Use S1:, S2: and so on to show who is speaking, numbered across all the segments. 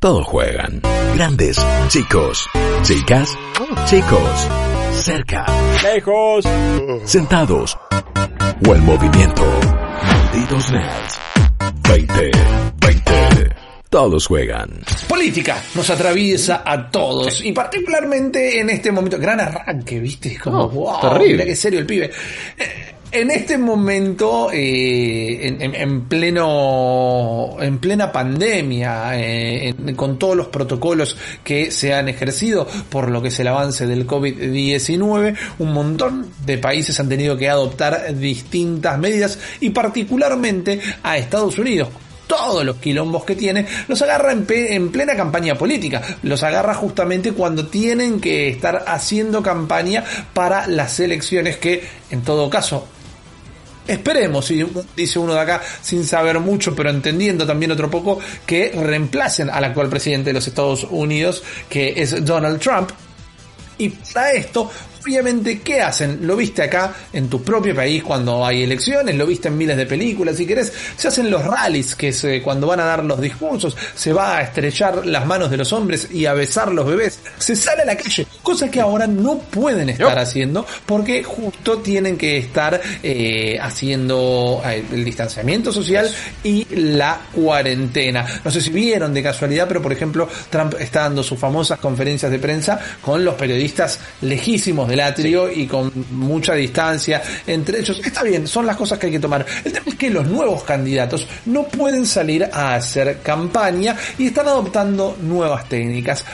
S1: Todos juegan. Grandes, chicos, chicas, chicos, cerca,
S2: Lejos.
S1: sentados o en movimiento. Malditos nerds. 20, 20. Todos juegan.
S3: Política nos atraviesa a todos y particularmente en este momento. Gran arranque, ¿viste? Es Como,
S4: No,
S3: wow,
S4: terrible.
S3: mira qué serio el pibe. Eh, En este momento, eh, en, en- en pleno, en plena pandemia, eh, con todos los protocolos que se han ejercido por lo que es el avance del COVID-19, un montón de países han tenido que adoptar distintas medidas y particularmente a Estados Unidos todos los quilombos que tiene, los agarra en plena campaña política. Los agarra justamente cuando tienen que estar haciendo campaña para las elecciones que, en todo caso, Esperemos, dice uno de acá sin saber mucho, pero entendiendo también otro poco, que reemplacen al actual presidente de los Estados Unidos, que es Donald Trump, y para esto, obviamente, ¿qué hacen? Lo viste acá en tu propio país cuando hay elecciones, lo viste en miles de películas, si querés, se hacen los rallies, que es eh, cuando van a dar los discursos, se va a estrechar las manos de los hombres y a besar los bebés, se sale a la calle, cosa que ahora no pueden estar
S4: No.
S3: haciendo porque justo tienen que estar eh, haciendo eh, el distanciamiento social y la cuarentena. No sé si vieron de casualidad, pero por ejemplo, Trump está dando sus famosas conferencias de prensa con los periodistas lejísimos del atrio y con mucha distancia entre ellos. Está bien, son las cosas que hay que tomar. El tema es que los nuevos candidatos no pueden salir a hacer campaña y están adoptando nuevas técnicas.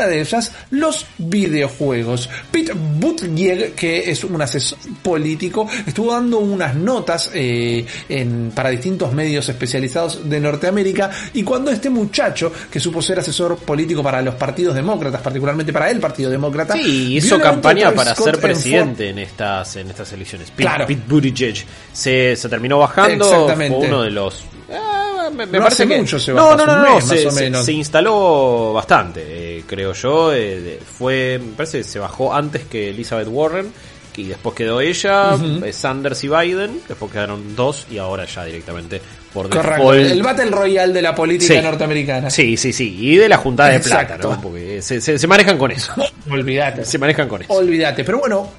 S3: Una de ellas, los videojuegos. Pete Buttigieg, que es un asesor político, estuvo dando unas notas eh, en, para distintos medios especializados de Norteamérica y cuando este muchacho, que supo ser asesor político para los partidos demócratas, particularmente para el Partido Demócrata,
S4: Sí, hizo campaña para
S3: Scott
S4: ser
S3: en
S4: presidente en estas, en estas elecciones. Pete,
S3: Claro.
S4: Pete Buttigieg se, se terminó bajando.
S3: Exactamente.
S4: Fue uno de los. Ah, me, me
S3: No
S4: parece
S3: hace
S4: que
S3: mucho se
S4: no,
S3: bajó,
S4: no, no,
S3: un
S4: no,
S3: mes,
S4: se,
S3: más o
S4: se-
S3: menos.
S4: se instaló bastante, eh, creo yo. eh, de- fue, me parece que se bajó antes que Elizabeth Warren. Y después quedó ella, eh, Sanders y Biden. Después quedaron dos y ahora ya directamente por
S3: Correcto. El Battle Royale de la política
S4: Sí.
S3: norteamericana.
S4: Sí, sí, sí. Y de la juntada de plata. ¿no? Porque se, se- se manejan con eso.
S3: Olvídate.
S4: Se manejan con eso.
S3: Olvídate. Pero bueno,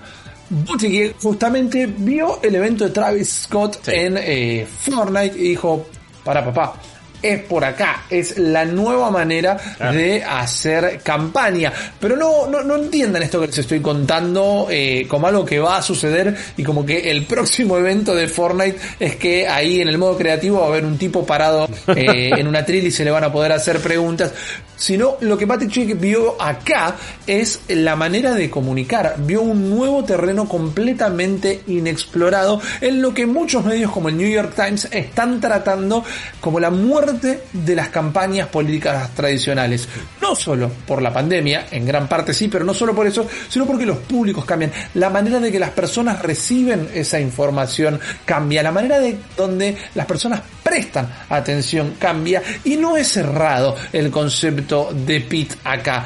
S3: Buttigieg justamente vio el evento de Travis Scott
S4: Sí.
S3: en eh, Fortnite y dijo, para papá, es por acá, es la nueva manera
S4: Claro.
S3: de hacer campaña. Pero no, no, no entiendan esto que les estoy contando eh, como algo que va a suceder y como que el próximo evento de Fortnite es que ahí en el modo creativo va a haber un tipo parado eh, en una tril y se le van a poder hacer preguntas. Sino lo que Patrick Chick vio acá es la manera de comunicar. Vio un nuevo terreno completamente inexplorado en lo que muchos medios como el New York Times están tratando como la muerte de las campañas políticas tradicionales. No solo por la pandemia, en gran parte sí, pero no solo por eso, sino porque los públicos cambian. La manera de que las personas reciben esa información cambia. La manera de donde las personas prestan atención cambia. Y no es cerrado el concepto de Pete acá.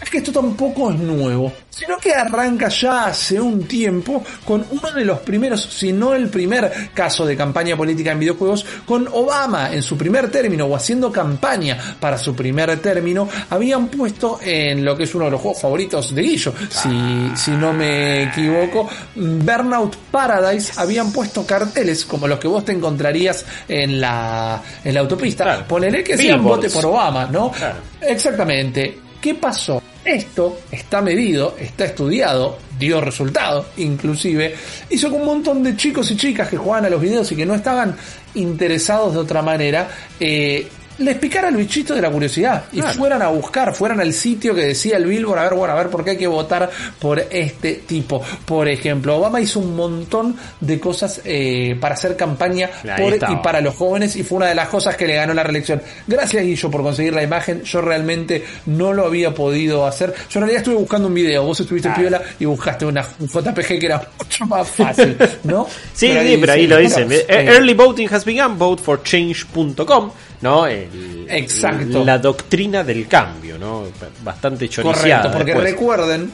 S3: Es que esto tampoco es nuevo, sino que arranca ya hace un tiempo con uno de los primeros, si no el primer caso de campaña política en videojuegos, con Obama en su primer término o haciendo campaña para su primer término, habían puesto en lo que es uno de los juegos favoritos de Guillo, si, si no me equivoco, Burnout Paradise, habían puesto carteles como los que vos te encontrarías en la, en la autopista.
S4: Claro.
S3: Ponele que sean
S4: Billboards.
S3: vote por Obama, ¿no?
S4: Claro.
S3: Exactamente. ¿Qué pasó? Esto está medido, está estudiado, dio resultado, inclusive. Hizo que un montón de chicos y chicas que jugaban a los videos y que no estaban interesados de otra manera, eh, les picara el bichito de la curiosidad y
S4: Claro.
S3: fueran a buscar, fueran al sitio que decía el Billboard, a ver, bueno, a ver por qué hay que votar por este tipo. Por ejemplo, Obama hizo un montón de cosas eh, para hacer campaña por y para los jóvenes y fue una de las cosas que le ganó la reelección. Gracias Guillo por conseguir la imagen, yo realmente no lo había podido hacer. Yo en realidad estuve buscando un video, vos estuviste piola y buscaste una un JPG que era mucho más fácil, ¿no?
S4: Sí, sí, pero ahí lo dicen. Early voting has begun, voteforchange.com, ¿no? El-
S3: Exacto.
S4: La doctrina del cambio, ¿no? Bastante choriciada.
S3: Correcto, porque
S4: después.
S3: recuerden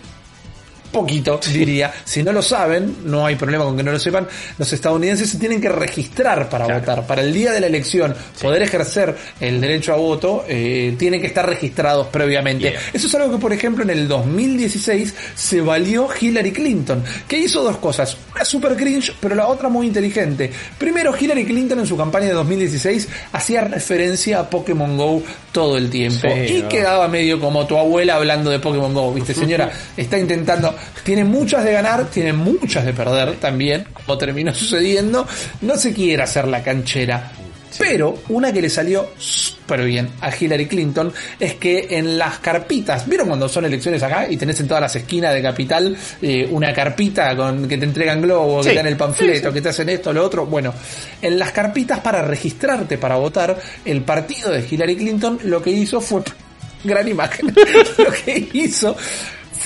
S3: poquito, diría. Si no lo saben, no hay problema con que no lo sepan, los estadounidenses se tienen que registrar para votar. Para el día de la elección, poder ejercer el derecho a voto, eh, tienen que estar registrados previamente. Eso es algo que, por ejemplo, en el 2016 se valió Hillary Clinton, que hizo dos cosas. Una super cringe, pero la otra muy inteligente. Primero, Hillary Clinton en su campaña de 2016 hacía referencia a Pokémon Go todo el tiempo. y quedaba medio como tu abuela hablando de Pokémon Go, ¿viste? Señora, está intentando tiene muchas de ganar, tiene muchas de perder también, como terminó sucediendo. No se quiere hacer la canchera. Pero una que le salió súper bien a Hillary Clinton es que en las carpitas, ¿vieron cuando son elecciones acá y tenés en todas las esquinas de capital eh, una carpita con que te entregan globo, que te dan el panfleto, que te hacen esto, lo otro? Bueno, en las carpitas para registrarte para votar, el partido de Hillary Clinton lo que hizo fue gran imagen. lo que hizo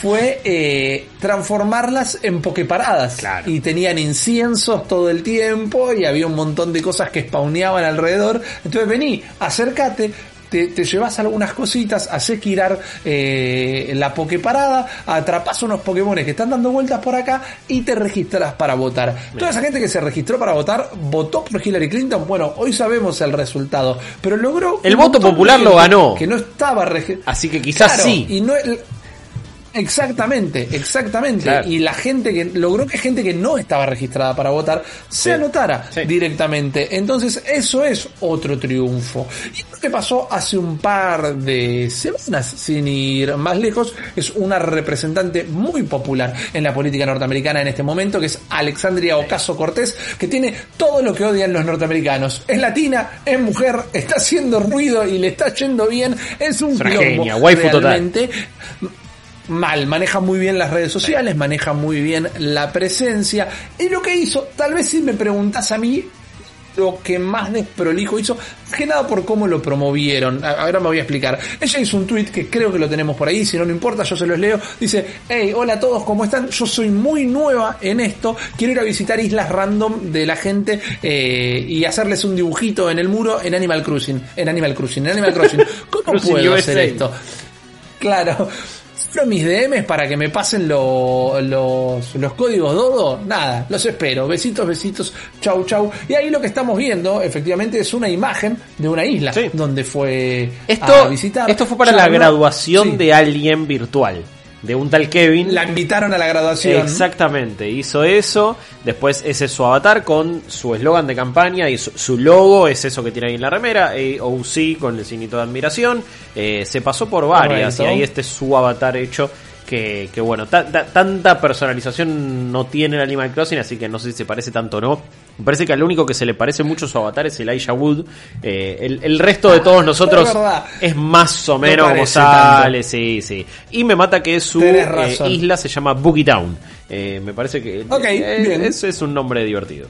S3: fue eh, transformarlas en pokeparadas. Y tenían inciensos todo el tiempo y había un montón de cosas que spawneaban alrededor. Entonces vení, acércate, te, llevas algunas cositas, haces girar eh, la pokeparada, atrapas unos Pokémon que están dando vueltas por acá y te registras para votar. Toda esa gente que se registró para votar votó por Hillary Clinton. Bueno, hoy sabemos el resultado, pero logró.
S4: El voto popular lo ganó.
S3: Que no estaba
S4: Así que quizás sí.
S3: Y no, Exactamente, exactamente. Y la gente que logró que gente que no estaba registrada para votar se anotara directamente. Entonces, eso es otro triunfo. Y lo que pasó hace un par de semanas, sin ir más lejos, es una representante muy popular en la política norteamericana en este momento, que es Alexandria Ocasio Cortés, que tiene todo lo que odian los norteamericanos. Es latina, es mujer, está haciendo ruido y le está yendo bien. Es un. Realmente mal, maneja muy bien las redes sociales, maneja muy bien la presencia. Y lo que hizo, tal vez si me preguntas a mí, lo que más desprolijo hizo, que nada por cómo lo promovieron. Ahora me voy a explicar. Ella hizo un tweet que creo que lo tenemos por ahí, si no, no importa, yo se los leo. Dice, hey, hola a todos, ¿cómo están? Yo soy muy nueva en esto, quiero ir a visitar islas random de la gente eh, y hacerles un dibujito en el muro en Animal Crossing. En Animal Crossing, en Animal Crossing. ¿Cómo puedo hacer esto? Claro mis DMs para que me pasen los, los códigos Dodo, nada, los espero. Besitos, besitos, chau, chau. Y ahí lo que estamos viendo, efectivamente, es una imagen de una isla donde fue
S4: esto, a visitar. Esto fue para la graduación de alguien virtual de un tal Kevin.
S3: La invitaron a la graduación.
S4: Exactamente, hizo eso. Después ese es su avatar con su eslogan de campaña y su, logo es eso que tiene ahí en la remera, AOC con el signito de admiración. Eh, se pasó por varias y ahí este es su avatar hecho que, que bueno, tanta personalización no tiene el Animal Crossing, así que no sé si se parece tanto o no. Me parece que al único que se le parece mucho su avatar es Elijah Wood. Eh, el, el, resto de todos nosotros es, más o menos como sale, sí, sí. Y me mata que su eh, isla se llama Boogie Town. Eh, me parece que
S3: okay,
S4: Ese es un nombre divertido.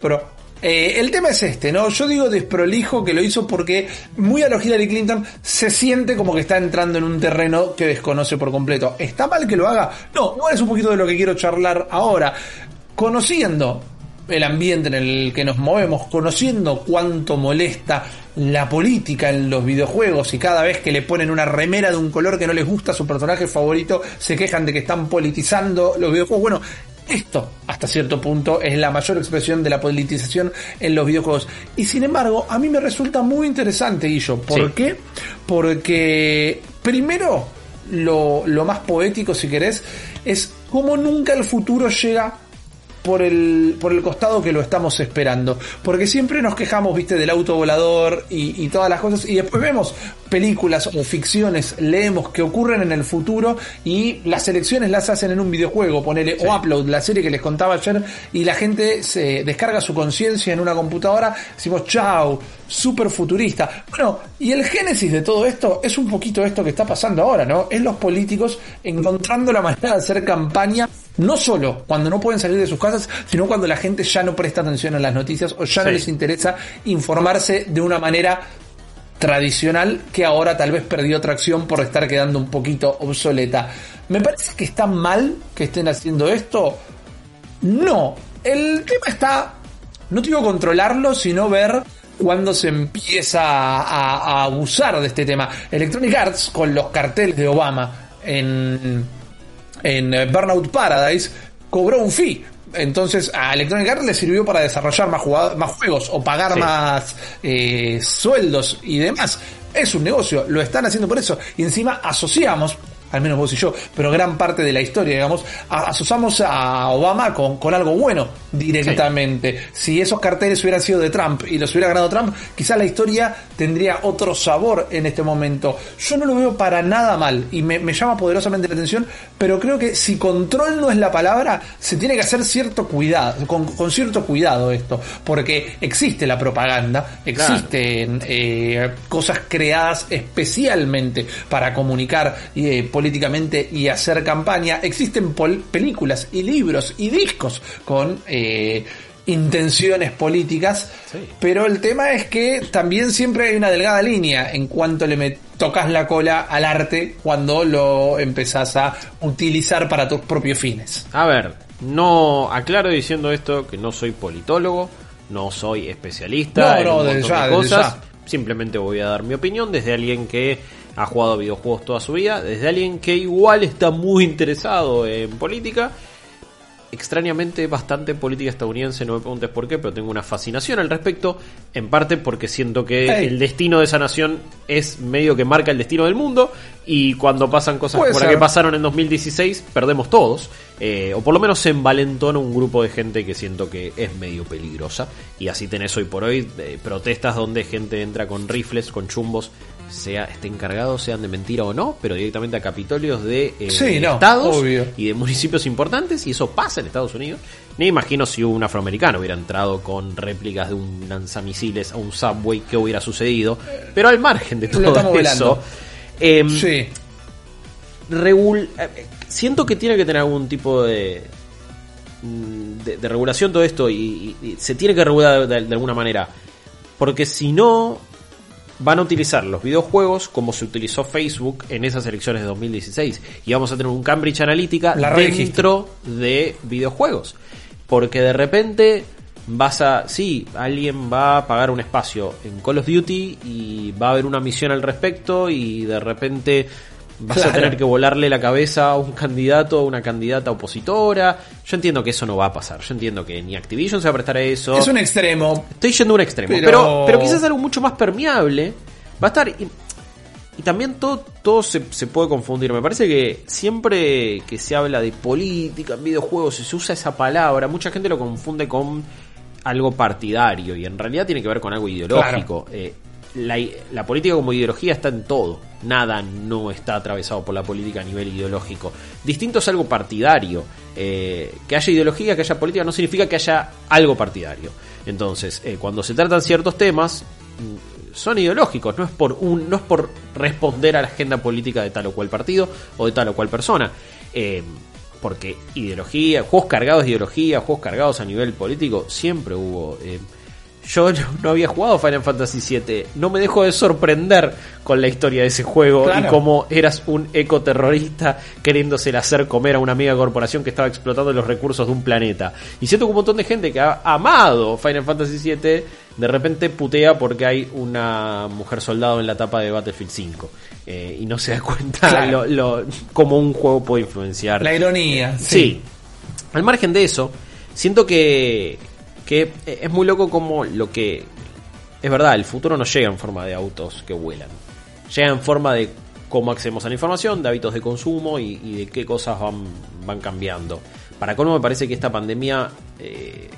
S3: Pero eh, el tema es este, ¿no? Yo digo desprolijo que lo hizo porque muy a lo Hillary Clinton se siente como que está entrando en un terreno que desconoce por completo. ¿Está mal que lo haga? No, igual es un poquito de lo que quiero charlar ahora. Conociendo el ambiente en el que nos movemos, conociendo cuánto molesta la política en los videojuegos y cada vez que le ponen una remera de un color que no les gusta a su personaje favorito, se quejan de que están politizando los videojuegos. Bueno, esto, hasta cierto punto, es la mayor expresión de la politización en los videojuegos. Y sin embargo, a mí me resulta muy interesante, Guillo. ¿Por qué? Porque, primero, lo, lo más poético, si querés, es cómo nunca el futuro llega por el, por el costado que lo estamos esperando. Porque siempre nos quejamos, viste, del auto volador y, todas las cosas. Y después vemos películas o ficciones, leemos que ocurren en el futuro y las elecciones las hacen en un videojuego, ponele, o Upload, la serie que les contaba ayer, y la gente se descarga su conciencia en una computadora, decimos, chau, super futurista. Bueno, y el génesis de todo esto es un poquito esto que está pasando ahora, ¿no? Es los políticos encontrando la manera de hacer campaña no solo cuando no pueden salir de sus casas, sino cuando la gente ya no presta atención a las noticias o ya no les interesa informarse de una manera tradicional que ahora tal vez perdió tracción por estar quedando un poquito obsoleta. ¿Me parece que está mal que estén haciendo esto? No. El tema está, no digo controlarlo, sino ver cuando se empieza a, a abusar de este tema. Electronic Arts con los carteles de Obama en en eh, Burnout Paradise cobró un fee. Entonces a Electronic Arts le sirvió para desarrollar más, más juegos o pagar más eh, sueldos y demás. Es un negocio, lo están haciendo por eso. Y encima asociamos al menos vos y yo, pero gran parte de la historia, digamos, asociamos a Obama con, con algo bueno directamente. Si esos carteles hubieran sido de Trump y los hubiera ganado Trump, quizás la historia tendría otro sabor en este momento. Yo no lo veo para nada mal y me, llama poderosamente la atención, pero creo que si control no es la palabra, se tiene que hacer cierto cuidado, con, cierto cuidado esto, porque existe la propaganda, existen eh, cosas creadas especialmente para comunicar eh, políticamente y hacer campaña. Existen películas y libros y discos con eh, intenciones políticas, pero el tema es que también siempre hay una delgada línea en cuanto le tocas la cola al arte cuando lo empezás a utilizar para tus propios fines.
S4: A ver, no aclaro diciendo esto que no soy politólogo, no soy especialista en un montón de cosas. Simplemente voy a dar mi opinión desde alguien que ha jugado videojuegos toda su vida, desde alguien que igual está muy interesado en política. Extrañamente bastante política estadounidense, no me preguntes por qué, pero tengo una fascinación al respecto, en parte porque siento que el destino de esa nación es medio que marca el destino del mundo y cuando pasan cosas como las que pasaron en 2016, perdemos todos, eh, o por lo menos se envalentona un grupo de gente que siento que es medio peligrosa. Y así tenés hoy por hoy eh, protestas donde gente entra con rifles, con chumbos sea estén cargados, sean de mentira o no, pero directamente a capitolios de eh, estados y de municipios importantes, y eso pasa en Estados Unidos. Ni imagino si un afroamericano hubiera entrado con réplicas de un lanzamisiles a un subway, qué hubiera sucedido. Pero al margen de todo eso, eh, sí. Eh, siento que tiene que tener algún tipo de, mm, de, regulación todo esto y, se tiene que regular de alguna manera. Porque si no, van a utilizar los videojuegos como se utilizó Facebook en esas elecciones de 2016. Y vamos a tener un Cambridge Analytica dentro de videojuegos. Porque de repente vas a. Sí, alguien va a pagar un espacio en Call of Duty y va a haber una misión al respecto y de repente vas a tener que volarle la cabeza a un candidato o una candidata opositora. Yo entiendo que eso no va a pasar. Yo entiendo que ni Activision se va a prestar a eso.
S3: Es un extremo.
S4: Estoy yendo a un extremo. Pero, pero, quizás algo mucho más permeable. Va a estar. Y, también todo, todo se, se, puede confundir. Me parece que siempre que se habla de política en videojuegos y se usa esa palabra, mucha gente lo confunde con algo partidario. Y en realidad tiene que ver con algo ideológico. Eh, la, política como ideología está en todo. Nada no está atravesado por la política a nivel ideológico. Distinto es algo partidario. Eh, que haya ideología, que haya política, no significa que haya algo partidario. Entonces, eh, cuando se tratan ciertos temas, mm, son ideológicos, no es por un, no es por responder a la agenda política de tal o cual partido o de tal o cual persona. Eh, porque ideología, juegos cargados de ideología, juegos cargados a nivel político, siempre hubo. Yo no había jugado Final Fantasy VII. No me dejo de sorprender con la historia de ese juego y cómo eras un ecoterrorista queriéndose hacer comer a una amiga corporación que estaba explotando los recursos de un planeta. Y siento que un montón de gente que ha amado Final Fantasy VII de repente putea porque hay una mujer soldado en la tapa de Battlefield 5. Eh, y no se da cuenta lo, cómo un juego puede influenciar.
S3: La ironía.
S4: sí. Al margen de eso, siento que que es muy loco como lo que... Es verdad, el futuro no llega en forma de autos que vuelan. Llega en forma de cómo accedemos a la información, de hábitos de consumo y, de qué cosas van, van cambiando. Para cómo me parece que esta pandemia eh,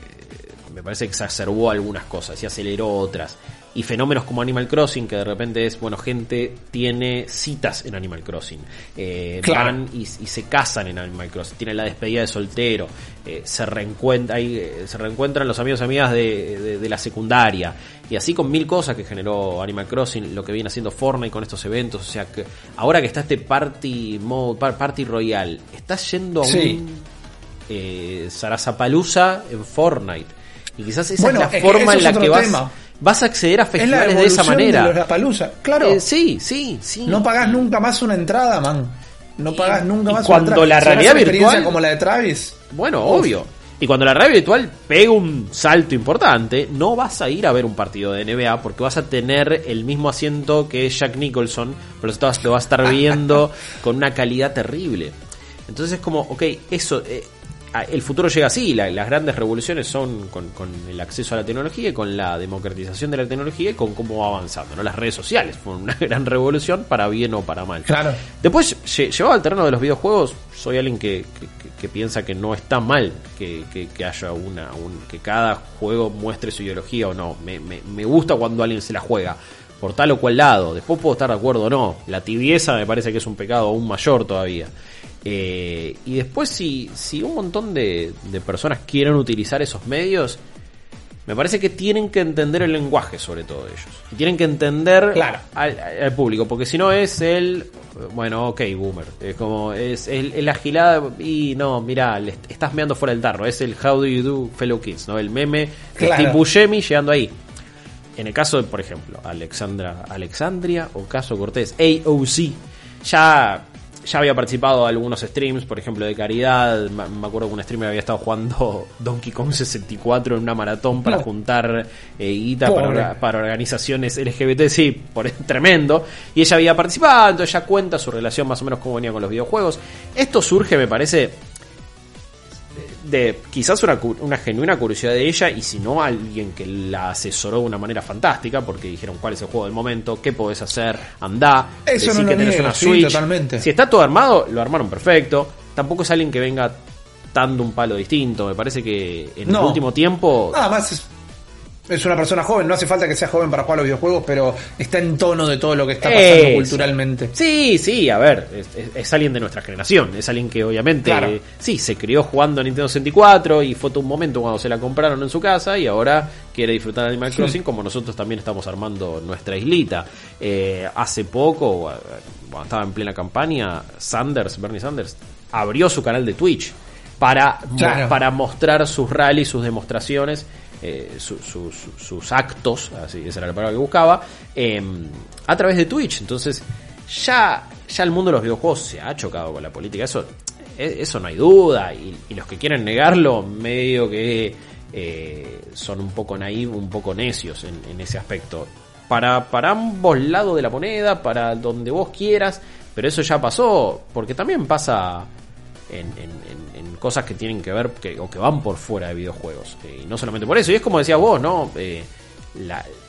S4: me parece que exacerbó algunas cosas y aceleró otras y fenómenos como Animal Crossing, que de repente es, bueno, gente tiene citas en Animal Crossing, eh, van y, se casan en Animal Crossing, tienen la despedida de soltero, eh, se, reencuentra, ahí, eh, se reencuentran los amigos y amigas de, de, la secundaria, y así con mil cosas que generó Animal Crossing, lo que viene haciendo Fortnite con estos eventos, o sea, que ahora que está este party mode, party royal, estás yendo a un eh, Sarasapalooza en Fortnite. Y quizás esa es la forma en la que vas vas a acceder a festivales de esa manera.
S3: De claro.
S4: Eh, sí, sí, sí.
S3: No pagás nunca más una entrada, man. No pagás nunca más
S4: cuando una entrada. la realidad virtual
S3: como la de Travis.
S4: Bueno, obvio. Y cuando la realidad virtual pega un salto importante, no vas a ir a ver un partido de NBA porque vas a tener el mismo asiento que Jack Nicholson, pero lo vas a estar viendo con una calidad terrible. Entonces es como, ok, eso, eh, el futuro llega así, las grandes revoluciones son con, el acceso a la tecnología y con la democratización de la tecnología y con cómo va avanzando. ¿no? Las redes sociales fueron una gran revolución para bien o para mal.
S3: Claro.
S4: Después, llevado al terreno de los videojuegos, soy alguien que, piensa que no está mal que, haya una, que cada juego muestre su ideología o no. Me, me gusta cuando alguien se la juega por tal o cual lado. Después puedo estar de acuerdo o no. La tibieza me parece que es un pecado aún mayor todavía. Eh, y después si, si un montón de, personas quieren utilizar esos medios, me parece que tienen que entender el lenguaje sobre todo ellos. Y tienen que entender al, público, porque si no es el, bueno, ok, boomer. Es como, es el, la gilada y no, mira, estás meando fuera del tarro. Es el how do you do fellow kids, ¿no? El meme tipo Steve llegando ahí. En el caso de, por ejemplo, Alexandra, Alexandria o caso Cortés, AOC, ya ya había participado en algunos streams, por ejemplo, de caridad. Me acuerdo que un streamer había estado jugando Donkey Kong 64 en una maratón para juntar eh, guita para, para, organizaciones LGBT, sí, por, tremendo. Y ella había participado, entonces ya cuenta su relación más o menos cómo venía con los videojuegos. Esto surge, me parece, de quizás una, una, genuina curiosidad de ella y si no alguien que la asesoró de una manera fantástica porque dijeron cuál es el juego del momento, qué podés hacer, andá,
S3: Eso no que tenés una Switch. totalmente.
S4: Si está todo armado, lo armaron perfecto. Tampoco es alguien que venga dando un palo distinto. Me parece que en el último tiempo.
S3: Nada más es es una persona joven, no hace falta que sea joven para jugar a los videojuegos, pero está en tono de todo lo que está pasando culturalmente.
S4: Sí, sí, a ver, es, alguien de nuestra generación, es alguien que obviamente, sí, se crió jugando a Nintendo 64 y fue todo un momento cuando se la compraron en su casa y ahora quiere disfrutar de Animal Crossing como nosotros también estamos armando nuestra islita. Eh, hace poco, eh, cuando estaba en plena campaña, Sanders, Bernie Sanders, abrió su canal de Twitch para, para mostrar sus rallies, sus demostraciones eh, sus actos, así esa era la palabra que buscaba, em, a través de Twitch. Entonces, ya, ya el mundo de los videojuegos se ha chocado con la política, eso, e, eso no hay duda, y, los que quieren negarlo, medio que eh, son un poco naivos, un poco necios en, ese aspecto. Para, para ambos lados de la moneda, para donde vos quieras, pero eso ya pasó, porque también pasa en, cosas que tienen que ver que, o que van por fuera de videojuegos. Eh, y no solamente por eso, y es como decías vos, ¿no? Eh,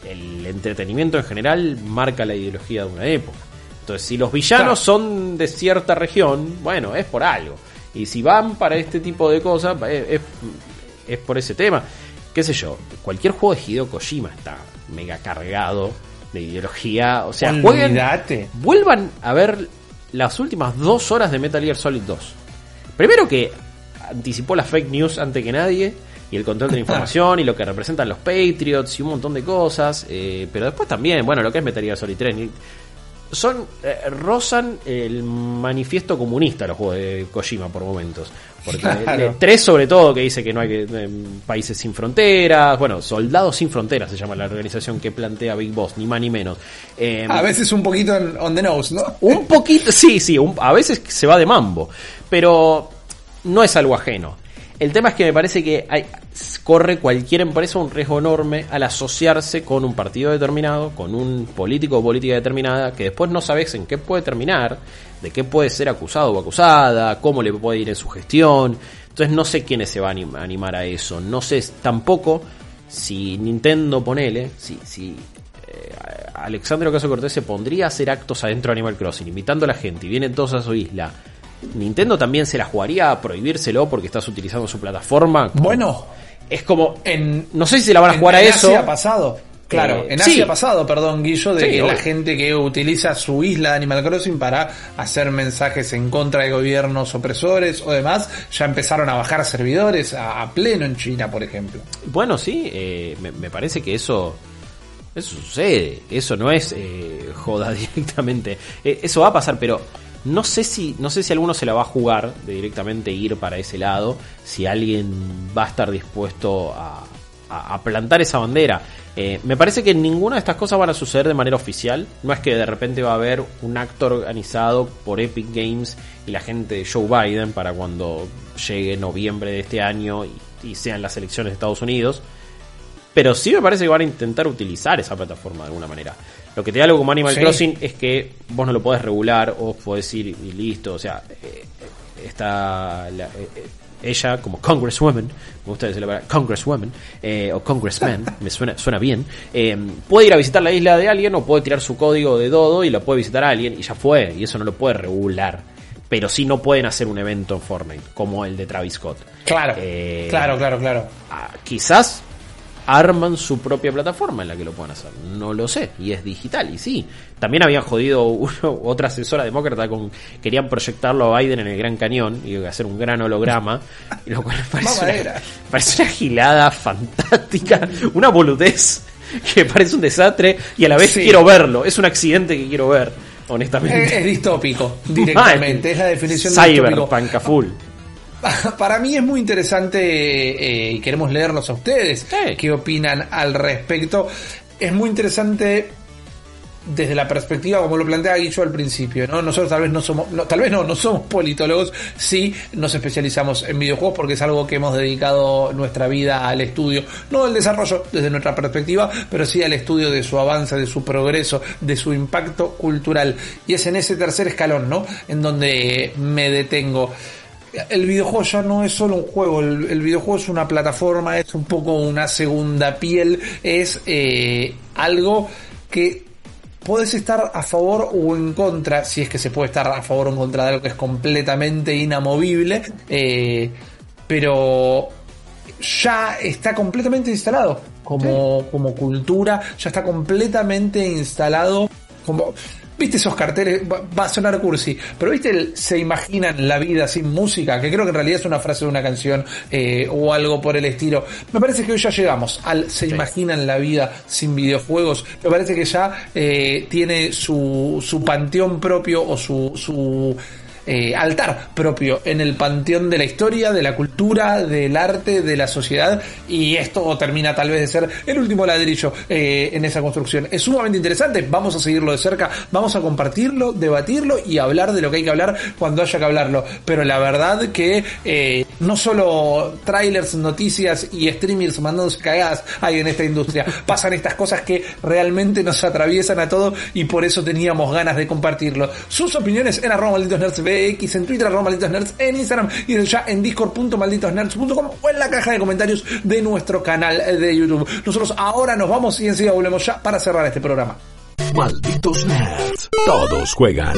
S4: el entretenimiento en general marca la ideología de una época. Entonces, si los villanos son de cierta región, bueno, es por algo. Y si van para este tipo de cosas, es, es por ese tema. Qué sé yo, cualquier juego de Hideo Kojima está mega cargado de ideología. O sea, jueguen, vuelvan a ver las últimas dos horas de Metal Gear Solid 2. Primero que anticipó las fake news antes que nadie y el control de la información y lo que representan los Patriots y un montón de cosas. Eh, pero después también, bueno, lo que es Metal Gear Solid 3. Son, eh, rozan el manifiesto comunista los juegos de Kojima por momentos. Porque tres sobre todo que dice que no hay que, eh, países sin fronteras, bueno, soldados sin fronteras se llama la organización que plantea Big Boss, ni más ni menos.
S3: a veces un poquito on the nose, ¿no?
S4: Un poquito, sí, sí, a veces se va de mambo, pero no es algo ajeno. El tema es que me parece que hay, corre cualquier empresa un riesgo enorme al asociarse con un partido determinado, con un político o política determinada, que después no sabes en qué puede terminar, de qué puede ser acusado o acusada, cómo le puede ir en su gestión. Entonces no sé quiénes se van a animar a eso. No sé tampoco si Nintendo, ponele, si, si eh, Alexandro Caso Cortés se pondría a hacer actos adentro de Animal Crossing, invitando a la gente y vienen todos a su isla Nintendo también se la jugaría a prohibírselo porque estás utilizando su plataforma.
S3: Bueno,
S4: es como. En, no sé si se la van a jugar a eso.
S3: Asia pasado. Claro, eh, en Asia ha pasado, perdón, Guillo, de que la gente que utiliza su isla de Animal Crossing para hacer mensajes en contra de gobiernos opresores o demás, ya empezaron a bajar servidores a, pleno en China, por ejemplo.
S4: Bueno, sí, eh, me, parece que eso eso sucede, eso no es eh, joda directamente, eso va a pasar, pero no sé si, no sé si alguno se la va a jugar de directamente ir para ese lado, si alguien va a estar dispuesto a, plantar esa bandera. Eh, me parece que ninguna de estas cosas van a suceder de manera oficial. No es que de repente va a haber un acto organizado por Epic Games y la gente de Joe Biden para cuando llegue noviembre de este año y sean las elecciones de Estados Unidos. Pero sí me parece que van a intentar utilizar esa plataforma de alguna manera. Lo que te da algo como Animal Crossing es que vos no lo podés regular o podés ir y listo. O sea, eh, está la- eh, eh, ella como Congresswoman, me gusta decir la palabra Congresswoman, eh, o Congressman, me suena, suena bien, eh, puede ir a visitar la isla de alguien o puede tirar su código de Dodo y lo puede visitar a alguien y ya fue, y eso no lo puede regular. Pero sí no pueden hacer un evento en Fortnite, como el de Travis Scott.
S3: Claro,
S4: Eh,
S3: claro, claro, claro.
S4: ah, quizás arman su propia plataforma en la que lo puedan hacer. No lo sé. Y es digital. Y sí. También habían jodido uno- otra asesora demócrata con. Querían proyectarlo a Biden en el Gran Cañón y hacer un gran holograma. lo cual parece una, parece una gilada fantástica. Una boludez que parece un desastre. Y a la vez
S3: Sí.
S4: quiero verlo. Es un accidente que quiero ver. Honestamente.
S3: Es, es distópico, directamente. es la definición de distópico.
S4: Cyberpunk a full.
S3: Para mí es muy interesante eh, y queremos leerlos a ustedes.
S4: Sí.
S3: ¿Qué opinan al respecto? Es muy interesante desde la perspectiva como lo plantea Guillo al principio, ¿no? Nosotros tal vez no somos, no, tal vez no, no somos politólogos, sí nos especializamos en videojuegos porque es algo que hemos dedicado nuestra vida al estudio, no del desarrollo desde nuestra perspectiva, pero sí al estudio de su avance, de su progreso, de su impacto cultural. Y es en ese tercer escalón, ¿no? En donde me detengo el videojuego ya no es solo un juego, el, el videojuego es una plataforma, es un poco una segunda piel, es eh, algo que puedes estar a favor o en contra, si es que se puede estar a favor o en contra de algo que es completamente inamovible, eh, pero ya está completamente instalado como, como cultura, ya está completamente instalado como... ¿Viste esos carteles? Va, a sonar cursi, pero ¿viste el se imaginan la vida sin música? Que creo que en realidad es una frase de una canción eh, o algo por el estilo. Me parece que hoy ya llegamos al se imaginan la vida sin videojuegos. Me parece que ya eh, tiene su, su panteón propio o su, su eh, altar propio en el panteón de la historia, de la cultura, del arte, de la sociedad y esto termina tal vez de ser el último ladrillo eh, en esa construcción. Es sumamente interesante, vamos a seguirlo de cerca, vamos a compartirlo, debatirlo y hablar de lo que hay que hablar cuando haya que hablarlo. Pero la verdad que eh, no solo trailers, noticias y streamers mandándose cagadas hay en esta industria, pasan estas cosas que realmente nos atraviesan a todos y por eso teníamos ganas de compartirlo. Sus opiniones en arroba malditos nerds BX, en Twitter arroba malditos nerds, en Instagram y ya en discord.malditosnerds.com o en la caja de comentarios de nuestro canal de YouTube. Nosotros ahora nos vamos y enseguida volvemos ya para cerrar este programa.
S1: Malditos nerds. Todos juegan.